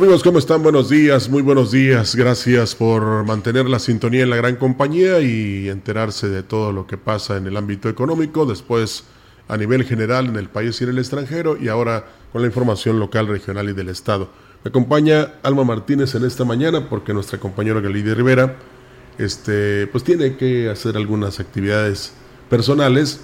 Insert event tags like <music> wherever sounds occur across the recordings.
Amigos, ¿cómo están? Buenos días, muy buenos días. Gracias por mantener la sintonía en la gran compañía y enterarse de todo lo que pasa en el ámbito económico, después a nivel general en el país y en el extranjero y ahora con la información local, regional y del Estado. Me acompaña Alma Martínez en esta mañana porque nuestra compañera Galidia Rivera este, pues tiene que hacer algunas actividades personales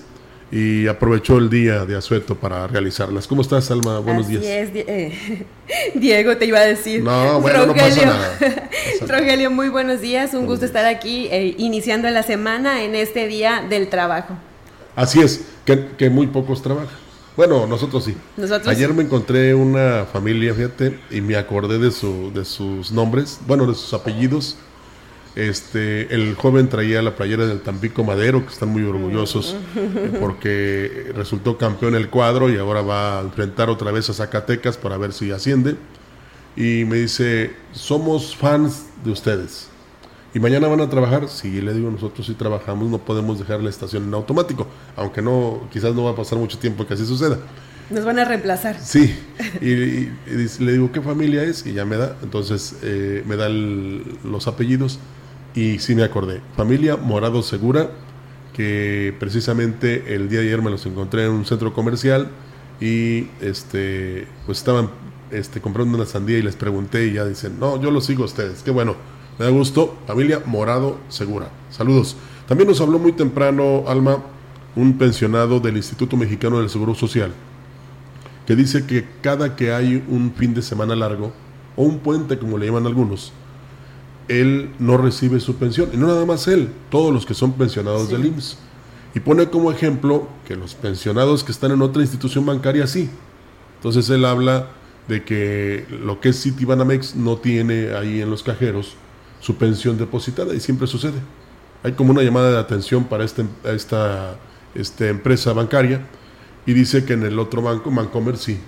y aprovechó el día de asueto para realizarlas. ¿Cómo estás, Alma? Buenos días. Eh, <laughs> Diego, te iba a decir. No, bueno, Rogelio, no pasa nada. <laughs> Rogelio, muy buenos días. Un gusto estar aquí eh, iniciando la semana en este día del trabajo. Así es, que, muy pocos trabajan. Bueno, nosotros sí. ¿Nosotros? Ayer me encontré una familia, fíjate, y me acordé de, su, de sus nombres, bueno, de sus apellidos este, el joven traía la playera del Tampico Madero, que están muy orgullosos eh, porque resultó campeón el cuadro y ahora va a enfrentar otra vez a Zacatecas para ver si asciende. Y me dice, somos fans de ustedes. ¿Y mañana van a trabajar? Sí, le digo, nosotros sí trabajamos, no podemos dejar la estación en automático, aunque no, quizás no va a pasar mucho tiempo que así suceda. Nos van a reemplazar. Sí, y, le digo, ¿qué familia es? Y ya me da, entonces eh, me da los apellidos y sí me acordé. Familia Morado Segura, que precisamente el día de ayer me los encontré en un centro comercial y este pues estaban este, comprando una sandía y les pregunté y ya dicen, no, yo los sigo a ustedes. Qué bueno, me da gusto. Familia Morado Segura. Saludos. También nos habló muy temprano, Alma, un pensionado del Instituto Mexicano del Seguro Social, que dice que cada que hay un fin de semana largo, o un puente como le llaman algunos, él no recibe su pensión. Y no nada más él, todos los que son pensionados del IMSS. Y pone como ejemplo que los pensionados que están en otra institución bancaria sí. Entonces él habla de que lo que es Citibanamex no tiene ahí en los cajeros su pensión depositada y siempre sucede. Hay como una llamada de atención para este, esta este, empresa bancaria y dice que en el otro banco, Mancomer, sí,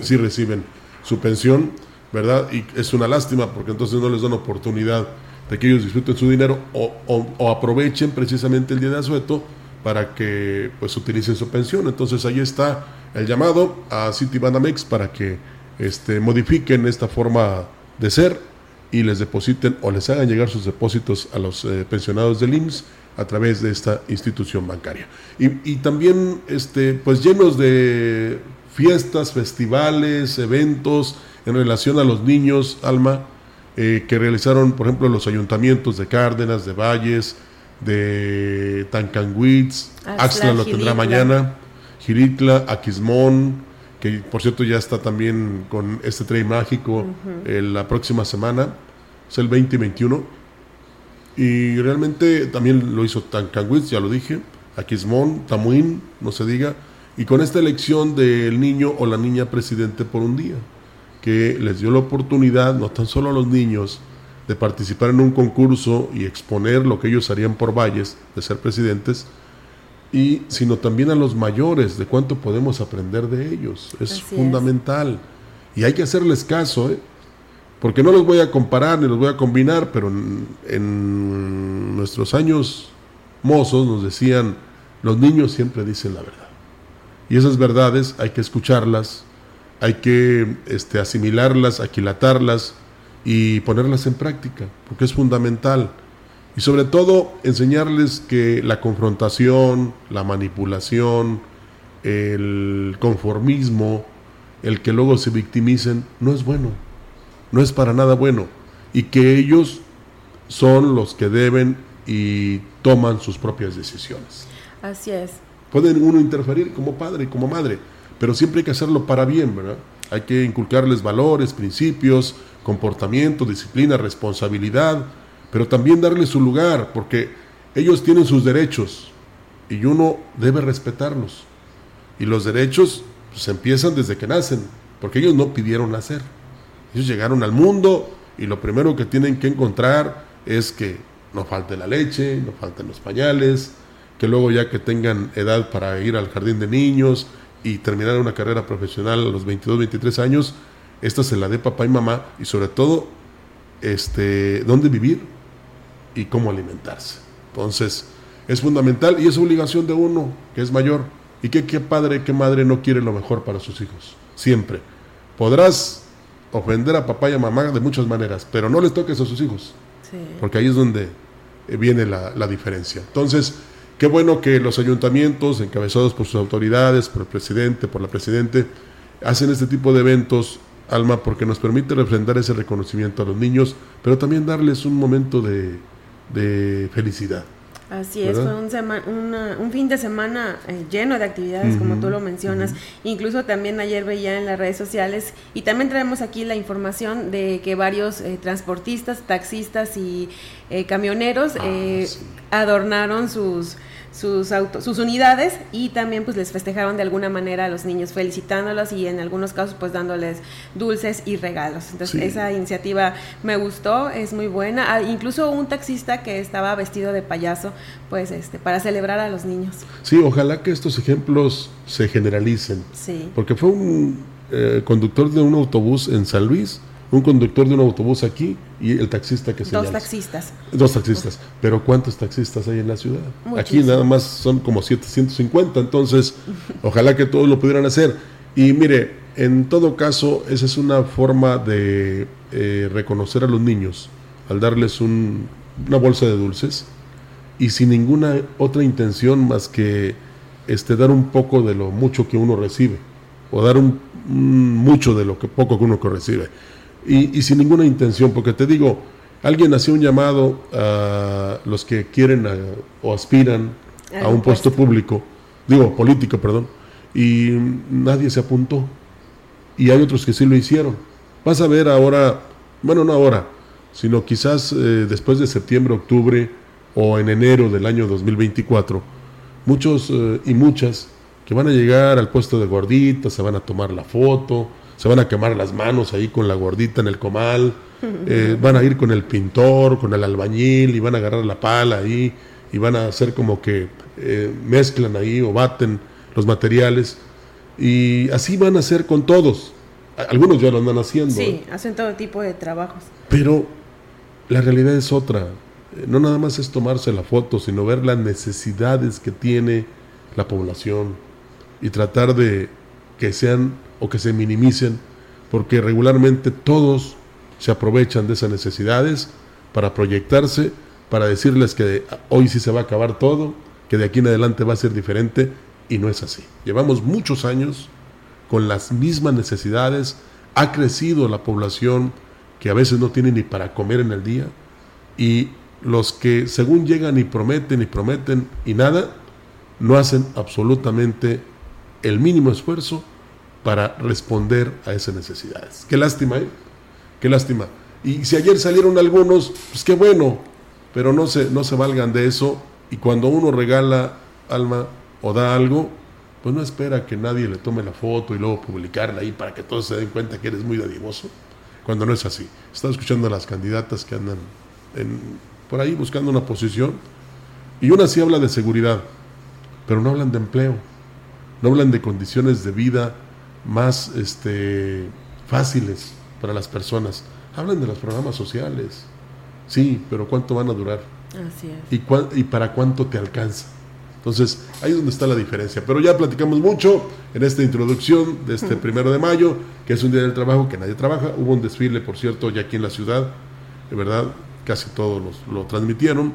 sí reciben su pensión ¿verdad? Y es una lástima porque entonces no les dan oportunidad de que ellos disfruten su dinero o, aprovechen precisamente el día de asueto para que pues utilicen su pensión. Entonces ahí está el llamado a Citibanamex para que este, modifiquen esta forma de ser y les depositen o les hagan llegar sus depósitos a los eh, pensionados del IMSS a través de esta institución bancaria. Y, y, también este, pues llenos de fiestas, festivales, eventos, en relación a los niños, Alma, eh, que realizaron, por ejemplo, los ayuntamientos de Cárdenas, de Valles, de Tancanguitz, Axla lo tendrá mañana, Giritla, Aquismón, que por cierto ya está también con este tren mágico eh, la próxima semana, es el 2021. Y realmente también lo hizo Tancanguitz, ya lo dije, Aquismón, Tamuín, no se diga, y con esta elección del niño o la niña presidente por un día que les dio la oportunidad, no tan solo a los niños, de participar en un concurso y exponer lo que ellos harían por Valles, de ser presidentes, y sino también a los mayores, de cuánto podemos aprender de ellos. Es fundamental. Y hay que hacerles caso, ¿eh? porque no los voy a comparar ni los voy a combinar, pero en nuestros años mozos nos decían, los niños siempre dicen la verdad. Y esas verdades hay que escucharlas, hay que este, asimilarlas, aquilatarlas y ponerlas en práctica, porque es fundamental. Y sobre todo enseñarles que la confrontación, la manipulación, el conformismo, el que luego se victimicen, no es bueno, no es para nada bueno. Y que ellos son los que deben y toman sus propias decisiones. Así es. Pueden uno interferir como padre y como madre, pero siempre hay que hacerlo para bien, ¿verdad? Hay que inculcarles valores, principios, comportamiento, disciplina, responsabilidad, pero también darles su lugar, porque ellos tienen sus derechos y uno debe respetarlos. Y los derechos pues empiezan desde que nacen, porque ellos no pidieron nacer. Ellos llegaron al mundo y lo primero que tienen que encontrar es que no falte la leche, no falten los pañales, que luego ya que tengan edad para ir al jardín de niños y terminar una carrera profesional a los 22, 23 años, esta se la dé papá y mamá y sobre todo este dónde vivir y cómo alimentarse. Entonces, es fundamental y es obligación de uno que es mayor y que qué padre, qué madre no quiere lo mejor para sus hijos. Siempre. Podrás ofender a papá y a mamá de muchas maneras, pero no les toques a sus hijos. Porque ahí es donde viene la, la, diferencia. Entonces, qué bueno que los ayuntamientos, encabezados por sus autoridades, por el presidente, por la presidente, hacen este tipo de eventos, Alma, porque nos permite refrendar ese reconocimiento a los niños, pero también darles un momento de, de felicidad. Así es, fue un, un, fin de semana eh, lleno de actividades, como tú lo mencionas. Incluso también ayer veía en las redes sociales y también traemos aquí la información de que varios eh, transportistas, taxistas y eh, camioneros ah, adornaron sus sus, sus unidades y también pues les festejaron de alguna manera a los niños felicitándolos y en algunos casos pues dándoles dulces y regalos. Entonces esa iniciativa me gustó, es muy buena. Ah, incluso un taxista que estaba vestido de payaso pues este para celebrar a los niños. Sí, ojalá que estos ejemplos se generalicen. Sí. Porque fue un eh, conductor de un autobús en San Luis un conductor de un autobús aquí y el taxista que se Dos taxistas. Dos taxistas. Pero ¿cuántos taxistas hay en la ciudad? Aquí nada más son como 750, entonces ojalá que todos lo pudieran hacer. Y mire, en todo caso, esa es una forma de eh, reconocer a los niños al darles un, una bolsa de dulces y sin ninguna otra intención más que este, dar un poco de lo mucho que uno recibe o dar un, un mucho de lo que poco que uno recibe y, sin ninguna intención, porque te digo, alguien hacía un llamado a los que quieren o aspiran a un puesto público, digo, político, perdón, y nadie se apuntó. Y hay otros que sí lo hicieron. Vas a ver ahora, bueno, no ahora, sino quizás eh, después de septiembre, octubre o en enero del año 2024, muchos eh, y muchas que van a llegar al puesto de gordita, se van a tomar la foto, se van a quemar las manos ahí con la gordita en el comal, eh, van a ir con el pintor, con el albañil y van a agarrar la pala ahí y van a hacer como que eh, mezclan ahí o baten los materiales y así van a hacer con todos. Algunos ya lo andan haciendo. Sí, ¿eh? hacen todo tipo de trabajos. Pero la realidad es otra. No nada más es tomarse la foto, sino ver las necesidades que tiene la población y tratar de que sean o que se minimicen, porque regularmente todos se aprovechan de esas necesidades para proyectarse, para decirles que hoy sí se va a acabar todo, que de aquí en adelante va a ser diferente, y no es así. Llevamos muchos años con las mismas necesidades, ha crecido la población que a veces no tiene ni para comer en el día, y los que según llegan y prometen y prometen y nada, no hacen absolutamente el mínimo esfuerzo para responder a esas necesidades. Qué lástima, ¿eh? Qué lástima. Y si ayer salieron algunos, pues qué bueno, pero no se, no se valgan de eso. Y cuando uno regala alma o da algo, pues no espera que nadie le tome la foto y luego publicarla ahí para que todos se den cuenta que eres muy dadivoso, cuando no es así. Estaba escuchando a las candidatas que andan por ahí buscando una posición y una sí habla de seguridad, pero no hablan de empleo, no hablan de condiciones de vida más este, fáciles para las personas. Hablan de los programas sociales. Sí, pero ¿cuánto van a durar? Así es. ¿Y, ¿Y para cuánto te alcanza? Entonces, ahí es donde está la diferencia. Pero ya platicamos mucho en esta introducción de este primero de mayo, que es un día del trabajo que nadie trabaja. Hubo un desfile, por cierto, ya aquí en la ciudad, de verdad, casi todos lo transmitieron.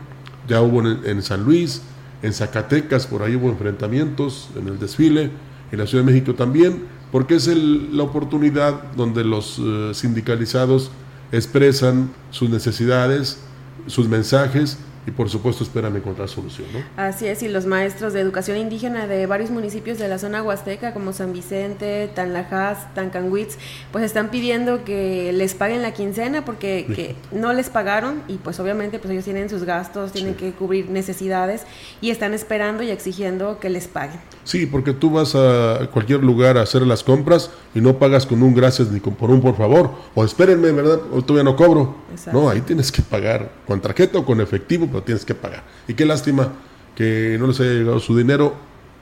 Ya hubo en, San Luis, en Zacatecas, por ahí hubo enfrentamientos en el desfile, en la Ciudad de México también, porque es la oportunidad donde los eh, sindicalizados expresan sus necesidades, sus mensajes y por supuesto esperan encontrar solución. ¿no? Así es, y los maestros de educación indígena de varios municipios de la zona huasteca, como San Vicente, Tanlajas, Tancanwitz, pues están pidiendo que les paguen la quincena porque que no les pagaron y pues obviamente pues ellos tienen sus gastos, tienen que cubrir necesidades y están esperando y exigiendo que les paguen. Sí, porque tú vas a cualquier lugar a hacer las compras y no pagas con un gracias ni con por un por favor, o espérenme, ¿verdad? O todavía no cobro. No, ahí tienes que pagar con tarjeta o con efectivo lo tienes que pagar. Y qué lástima que no les haya llegado su dinero,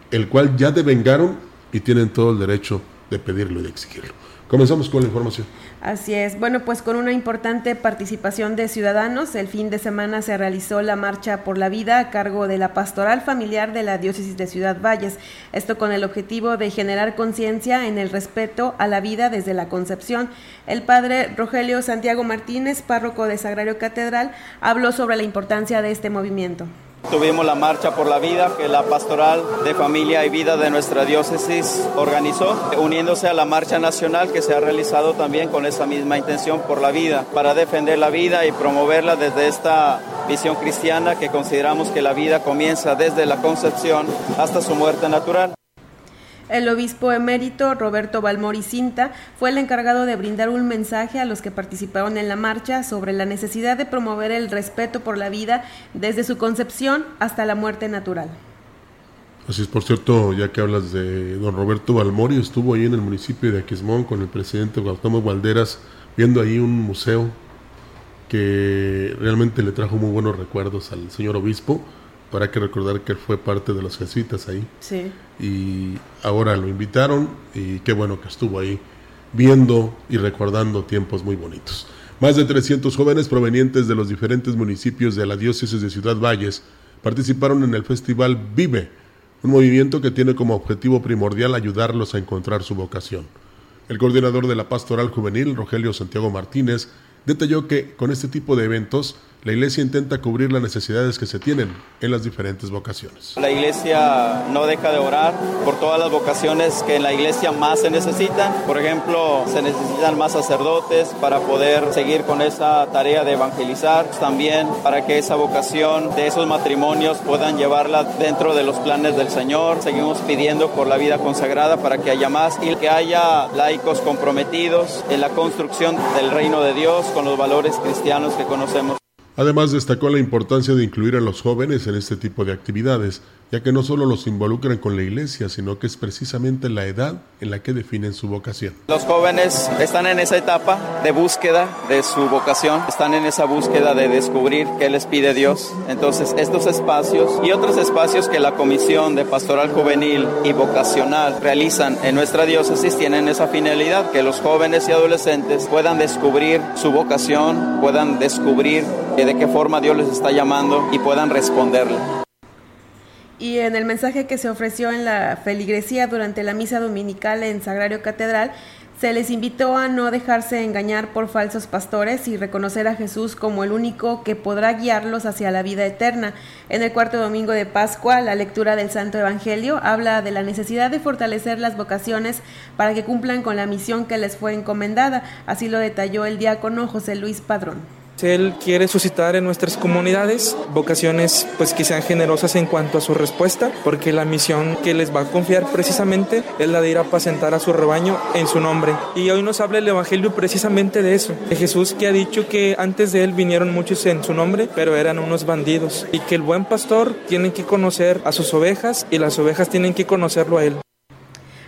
el cual ya devengaron y tienen todo el derecho de pedirlo y de exigirlo. Comenzamos con la información. Así es. Bueno, pues con una importante participación de ciudadanos, el fin de semana se realizó la Marcha por la Vida a cargo de la Pastoral Familiar de la Diócesis de Ciudad Valles. Esto con el objetivo de generar conciencia en el respeto a la vida desde la concepción. El padre Rogelio Santiago Martínez, párroco de Sagrario Catedral, habló sobre la importancia de este movimiento. Tuvimos la Marcha por la Vida que la Pastoral de Familia y Vida de nuestra diócesis organizó, uniéndose a la Marcha Nacional que se ha realizado también con esa misma intención por la vida, para defender la vida y promoverla desde esta visión cristiana que consideramos que la vida comienza desde la concepción hasta su muerte natural. El obispo emérito Roberto Balmori Cinta fue el encargado de brindar un mensaje a los que participaron en la marcha sobre la necesidad de promover el respeto por la vida desde su concepción hasta la muerte natural. Así es, por cierto, ya que hablas de don Roberto Balmori, estuvo ahí en el municipio de Aquismón con el presidente Gautomo Valderas viendo ahí un museo que realmente le trajo muy buenos recuerdos al señor obispo para que recordar que él fue parte de los jesuitas ahí. Sí. Y ahora lo invitaron y qué bueno que estuvo ahí viendo y recordando tiempos muy bonitos. Más de 300 jóvenes provenientes de los diferentes municipios de la diócesis de Ciudad Valles participaron en el festival Vive, un movimiento que tiene como objetivo primordial ayudarlos a encontrar su vocación. El coordinador de la Pastoral Juvenil, Rogelio Santiago Martínez, detalló que con este tipo de eventos la iglesia intenta cubrir las necesidades que se tienen en las diferentes vocaciones. La iglesia no deja de orar por todas las vocaciones que en la iglesia más se necesitan. Por ejemplo, se necesitan más sacerdotes para poder seguir con esa tarea de evangelizar. También para que esa vocación de esos matrimonios puedan llevarla dentro de los planes del Señor. Seguimos pidiendo por la vida consagrada para que haya más y que haya laicos comprometidos en la construcción del reino de Dios con los valores cristianos que conocemos. Además, destacó la importancia de incluir a los jóvenes en este tipo de actividades, ya que no solo los involucran con la iglesia, sino que es precisamente la edad en la que definen su vocación. Los jóvenes están en esa etapa de búsqueda de su vocación, están en esa búsqueda de descubrir qué les pide Dios. Entonces, estos espacios y otros espacios que la Comisión de Pastoral Juvenil y Vocacional realizan en nuestra diócesis tienen esa finalidad, que los jóvenes y adolescentes puedan descubrir su vocación, puedan descubrir de qué forma Dios les está llamando y puedan responderle. Y en el mensaje que se ofreció en la feligresía durante la misa dominical en Sagrario Catedral, se les invitó a no dejarse engañar por falsos pastores y reconocer a Jesús como el único que podrá guiarlos hacia la vida eterna. En el cuarto domingo de Pascua, la lectura del Santo Evangelio habla de la necesidad de fortalecer las vocaciones para que cumplan con la misión que les fue encomendada. Así lo detalló el diácono José Luis Padrón. Él quiere suscitar en nuestras comunidades vocaciones pues que sean generosas en cuanto a su respuesta, porque la misión que les va a confiar precisamente es la de ir a apacentar a su rebaño en su nombre. Y hoy nos habla el Evangelio precisamente de eso, de Jesús que ha dicho que antes de él vinieron muchos en su nombre, pero eran unos bandidos, y que el buen pastor tiene que conocer a sus ovejas y las ovejas tienen que conocerlo a él.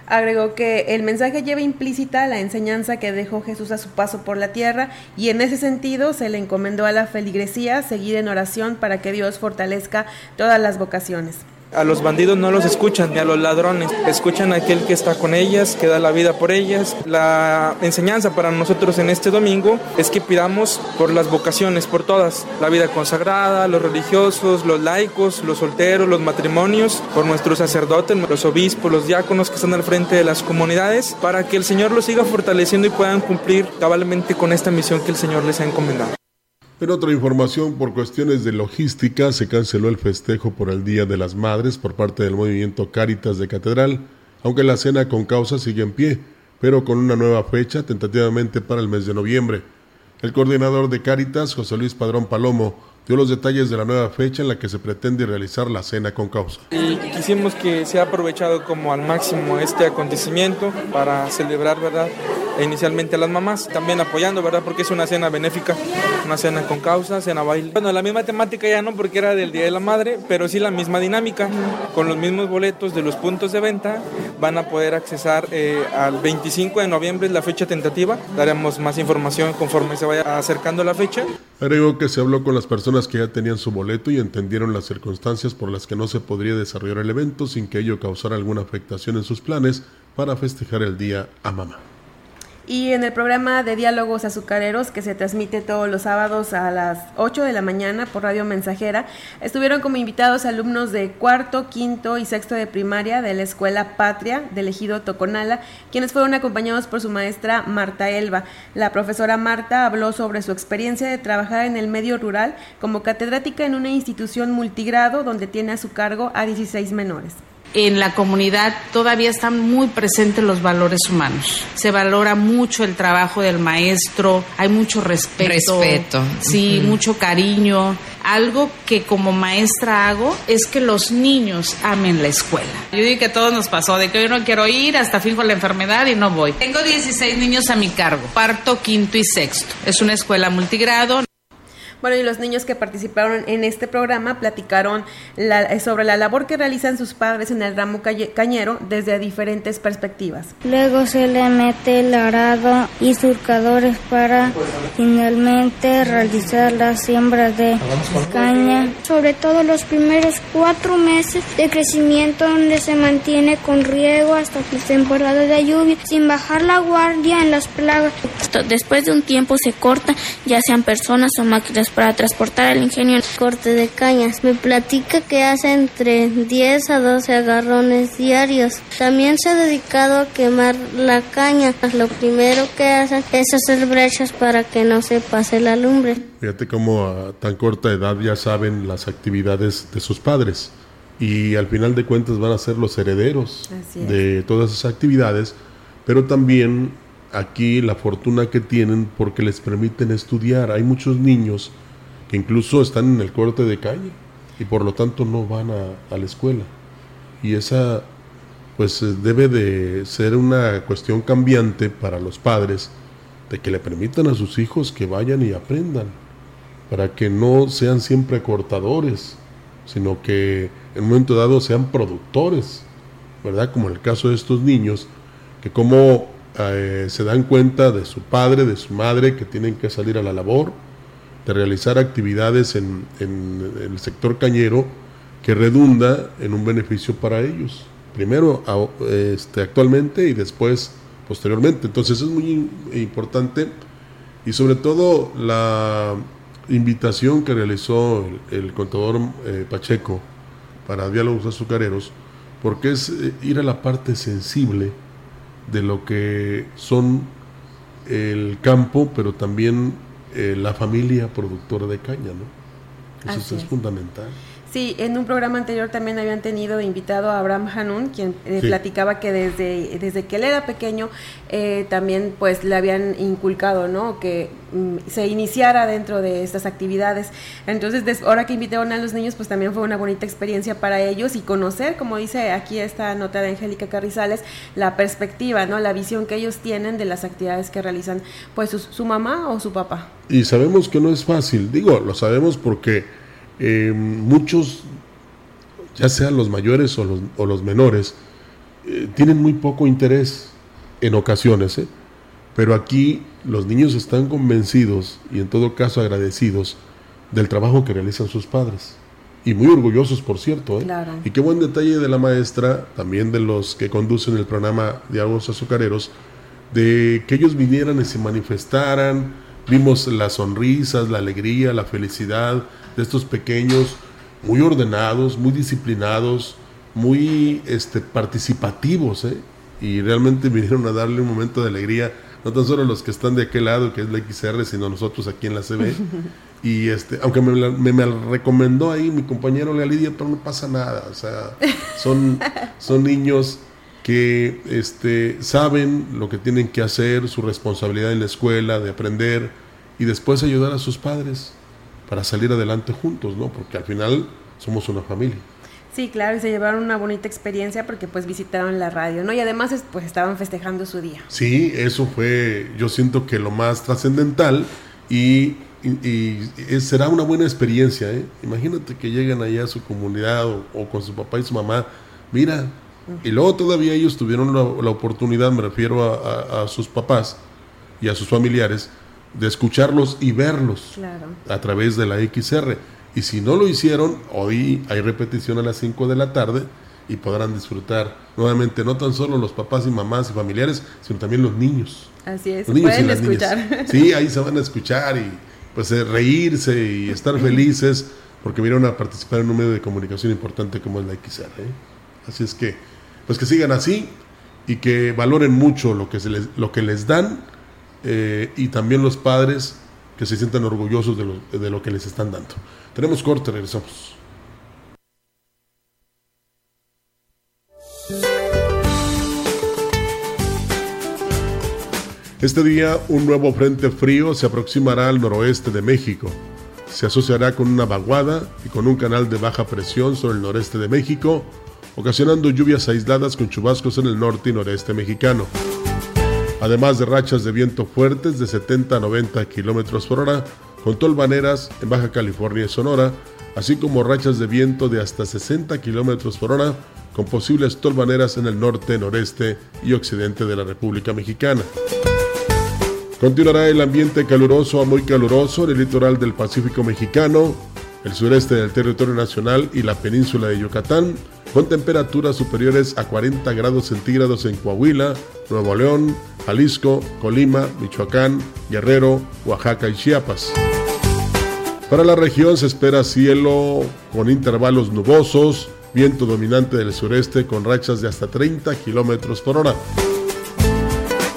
Agregó que el mensaje lleva implícita la enseñanza que dejó Jesús a su paso por la tierra y en ese sentido se le encomendó a la feligresía seguir en oración para que Dios fortalezca todas las vocaciones. A los bandidos no los escuchan, ni a los ladrones. Escuchan a aquel que está con ellas, que da la vida por ellas. La enseñanza para nosotros en este domingo es que pidamos por las vocaciones, por todas. La vida consagrada, los religiosos, los laicos, los solteros, los matrimonios, por nuestros sacerdotes, los obispos, los diáconos que están al frente de las comunidades, para que el Señor los siga fortaleciendo y puedan cumplir cabalmente con esta misión que el Señor les ha encomendado. En otra información, por cuestiones de logística, se canceló el festejo por el Día de las Madres por parte del movimiento Cáritas de Catedral, aunque la cena con causa sigue en pie, pero con una nueva fecha tentativamente para el mes de noviembre. El coordinador de Cáritas, José Luis Padrón Palomo, dio los detalles de la nueva fecha en la que se pretende realizar la cena con causa. Y quisimos que sea aprovechado como al máximo este acontecimiento para celebrar, ¿verdad? E inicialmente a las mamás, también apoyando, ¿verdad? Porque es una cena benéfica, una cena con causa, cena baile. Bueno, la misma temática ya no, porque era del Día de la Madre, pero sí la misma dinámica, con los mismos boletos de los puntos de venta, van a poder accesar eh, al 25 de noviembre, es la fecha tentativa, daremos más información conforme se vaya acercando la fecha. Agregó que se habló con las personas que ya tenían su boleto y entendieron las circunstancias por las que no se podría desarrollar el evento sin que ello causara alguna afectación en sus planes para festejar el día a mamá. Y en el programa de diálogos azucareros que se transmite todos los sábados a las 8 de la mañana por Radio Mensajera, estuvieron como invitados alumnos de cuarto, quinto y sexto de primaria de la Escuela Patria del Ejido Toconala, quienes fueron acompañados por su maestra Marta Elba. La profesora Marta habló sobre su experiencia de trabajar en el medio rural como catedrática en una institución multigrado donde tiene a su cargo a 16 menores en la comunidad todavía están muy presentes los valores humanos. Se valora mucho el trabajo del maestro, hay mucho respeto. Respeto. Sí, mucho cariño. Algo que como maestra hago es que los niños amen la escuela. Yo digo que a todos nos pasó, de que yo no quiero ir, hasta fijo la enfermedad y no voy. Tengo 16 niños a mi cargo, parto, quinto y sexto. Es una escuela multigrado. Bueno, y los niños que participaron en este programa platicaron la, sobre la labor que realizan sus padres en el ramo cañero desde diferentes perspectivas. Luego se le mete el arado y surcadores para finalmente realizar la siembra de caña. Sobre todo los primeros cuatro meses de crecimiento donde se mantiene con riego hasta la temporada de lluvia sin bajar la guardia en las plagas. Después de un tiempo se corta, ya sean personas o máquinas para transportar el ingenio. Corte de cañas. Me platica que hace entre 10 a 12 agarrones diarios. También se ha dedicado a quemar la caña. Lo primero que hacen es hacer brechas para que no se pase la lumbre. Fíjate cómo a tan corta edad ya saben las actividades de sus padres y al final de cuentas van a ser los herederos de todas esas actividades, pero también aquí la fortuna que tienen porque les permiten estudiar. Hay muchos niños incluso están en el corte de calle y por lo tanto no van a, la escuela. Y esa pues eh, debe de ser una cuestión cambiante para los padres de que le permitan a sus hijos que vayan y aprendan, para que no sean siempre cortadores, sino que en un momento dado sean productores, ¿verdad? Como en el caso de estos niños, que como eh, se dan cuenta de su padre, de su madre, que tienen que salir a la labor, de realizar actividades en, el sector cañero que redunda en un beneficio para ellos. Primero este, actualmente y después posteriormente. Entonces es muy importante y sobre todo la invitación que realizó el, contador eh, Pacheco para diálogos azucareros, porque es eh, ir a la parte sensible de lo que son el campo, pero también eh, la familia productora de caña, ¿no? Eso es, fundamental. Sí, en un programa anterior también habían tenido invitado a Abraham Hanun, quien eh, platicaba que desde, desde que él era pequeño eh, también pues le habían inculcado, ¿no? Que mm, se iniciara dentro de estas actividades. Entonces, ahora que invitaron a los niños, pues también fue una bonita experiencia para ellos y conocer, como dice aquí esta nota de Angélica Carrizales, la perspectiva, ¿no? La visión que ellos tienen de las actividades que realizan pues su mamá o su papá. Y sabemos que no es fácil, digo, lo sabemos porque eh, muchos, ya sean los mayores o los, o los menores, eh, tienen muy poco interés en ocasiones, ¿eh? pero aquí los niños están convencidos y en todo caso agradecidos del trabajo que realizan sus padres. y muy orgullosos, por cierto. ¿eh? Claro. Y qué buen detalle de la maestra, también de los que conducen el programa Diálogos Azucareros, de que ellos vinieran y se manifestaran. Vimos las sonrisas, la alegría, la felicidad de estos pequeños, muy ordenados, muy disciplinados, muy este, participativos. ¿eh? Y realmente <laughs> vinieron a darle un momento de alegría, no tan solo los que están de aquel lado, que es la XR, sino nosotros aquí en la CB. <laughs> Y este, aunque me, me, me recomendó ahí mi compañero Lea Lidia, pero no pasa nada. O sea, son, <laughs> son niños que este, saben lo que tienen que hacer, su responsabilidad en la escuela, de aprender y después ayudar a sus padres para salir adelante juntos, ¿no? Porque al final somos una familia. Sí, claro, y se llevaron una bonita experiencia porque pues visitaron la radio, ¿no? Y además es- pues estaban festejando su día. Sí, eso fue, yo siento que lo más trascendental y, y- y es- será una buena experiencia. ¿eh? Imagínate que lleguen allá a su comunidad o, o con su papá y su mamá, mira, y luego todavía ellos tuvieron la, la oportunidad, me refiero a, a- a sus papás y a sus familiares, de escucharlos y verlos Claro. a través de la XR. Y si no lo hicieron, hoy hay repetición a las 5 de la tarde y podrán disfrutar nuevamente no tan solo los papás y mamás y familiares, sino también los niños. Así es, Los niños y pueden niñas. escuchar. Sí, ahí se van a escuchar y pues eh, reírse y estar felices porque vinieron a participar en un medio de comunicación importante como es la XR. ¿eh? Así es que, pues que sigan así y que valoren mucho lo que, se les, lo que les dan eh, y también los padres que se sientan orgullosos de lo, de lo que les están dando. Tenemos corte, regresamos. Este día un nuevo frente frío se aproximará al noroeste de México. Se asociará con una vaguada y con un canal de baja presión sobre el noreste de México, ocasionando lluvias aisladas con chubascos en el norte y noreste mexicano. Además de rachas de viento fuertes de 70 a 90 kilómetros por hora, con tolvaneras en Baja California y Sonora, así como rachas de viento de hasta 60 kilómetros por hora, con posibles tolvaneras en el norte, noreste y occidente de la República Mexicana. Continuará el ambiente caluroso a muy caluroso en el litoral del Pacífico mexicano, el sureste del territorio nacional y la península de Yucatán, con temperaturas superiores a 40 grados centígrados en Coahuila, Nuevo León, Jalisco, Colima, Michoacán, Guerrero, Oaxaca y Chiapas. Para la región se espera cielo con intervalos nubosos, viento dominante del sureste con rachas de hasta 30 kilómetros por hora.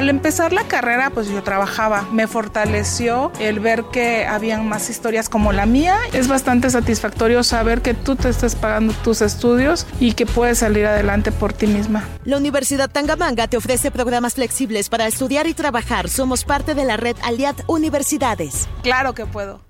Al empezar la carrera, pues yo trabajaba. Me fortaleció el ver que habían más historias como la mía. Es bastante satisfactorio saber que tú te estás pagando tus estudios y que puedes salir adelante por ti misma. La Universidad Tangamanga te ofrece programas flexibles para estudiar y trabajar. Somos parte de la red Aliad Universidades. Claro que puedo.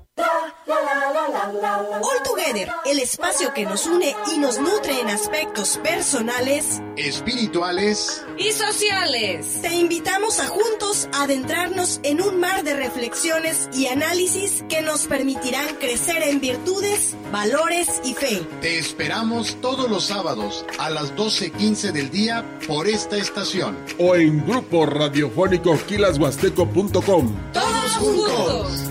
All Together, el espacio que nos une y nos nutre en aspectos personales, espirituales y sociales. Te invitamos a juntos adentrarnos en un mar de reflexiones y análisis que nos permitirán crecer en virtudes, valores y fe. Te esperamos todos los sábados a las 12.15 del día por esta estación. O en grupo radiofónico quilashuasteco.com. Todos juntos.